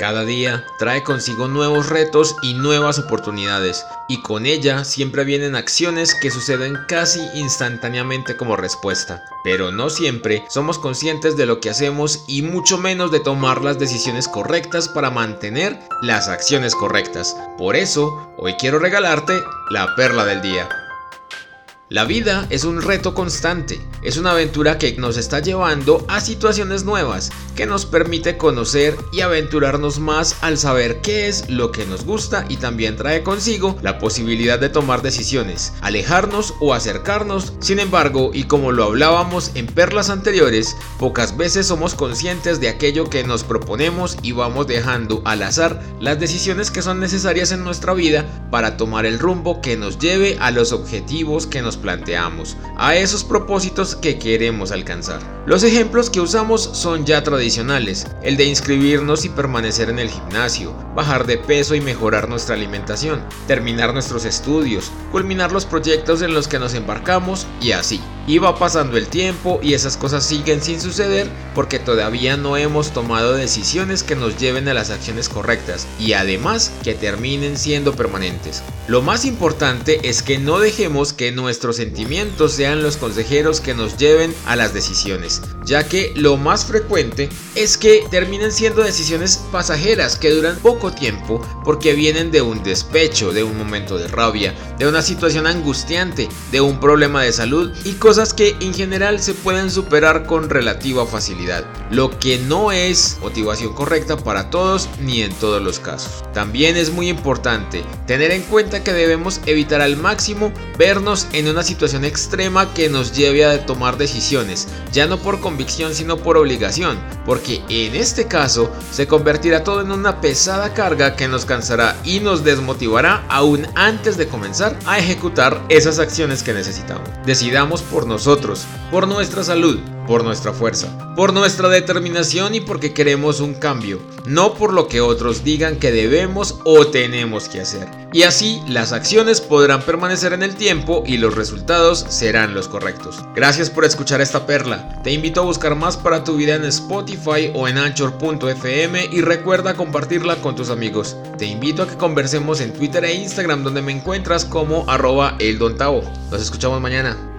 Cada día trae consigo nuevos retos y nuevas oportunidades, y con ella siempre vienen acciones que suceden casi instantáneamente como respuesta. Pero no siempre somos conscientes de lo que hacemos y mucho menos de tomar las decisiones correctas para mantener las acciones correctas. Por eso, hoy quiero regalarte la perla del día. La vida es un reto constante, es una aventura que nos está llevando a situaciones nuevas, que nos permite conocer y aventurarnos más al saber qué es lo que nos gusta y también trae consigo la posibilidad de tomar decisiones, alejarnos o acercarnos. Sin embargo, y como lo hablábamos en perlas anteriores, pocas veces somos conscientes de aquello que nos proponemos y vamos dejando al azar las decisiones que son necesarias en nuestra vida para tomar el rumbo que nos lleve a los objetivos que nos planteamos, a esos propósitos que queremos alcanzar. Los ejemplos que usamos son ya tradicionales, el de inscribirnos y permanecer en el gimnasio, bajar de peso y mejorar nuestra alimentación, terminar nuestros estudios, culminar los proyectos en los que nos embarcamos y así. Y va pasando el tiempo y esas cosas siguen sin suceder porque todavía no hemos tomado decisiones que nos lleven a las acciones correctas y además que terminen siendo permanentes. Lo más importante es que no dejemos que nuestros sentimientos sean los consejeros que nos lleven a las decisiones, ya que lo más frecuente es que terminen siendo decisiones pasajeras que duran poco tiempo porque vienen de un despecho, de un momento de rabia, de una situación angustiante, de un problema de salud y cosas que en general se pueden superar con relativa facilidad, lo que no es motivación correcta para todos ni en todos los casos. También es muy importante tener en cuenta que debemos evitar al máximo vernos en una situación extrema que nos lleve a tomar decisiones, ya no por convicción sino por obligación, porque en este caso se convertirá todo en una pesada carga que nos cansará y nos desmotivará aún antes de comenzar a ejecutar esas acciones que necesitamos. Decidamos por nosotros, por nuestra salud, por nuestra fuerza, por nuestra determinación y porque queremos un cambio, no por lo que otros digan que debemos o tenemos que hacer. Y así las acciones podrán permanecer en el tiempo y los resultados serán los correctos. Gracias por escuchar esta perla. Te invito a buscar más para tu vida en Spotify o en anchor.fm y recuerda compartirla con tus amigos. Te invito a que conversemos en Twitter e Instagram donde me encuentras como arroba. Nos escuchamos mañana.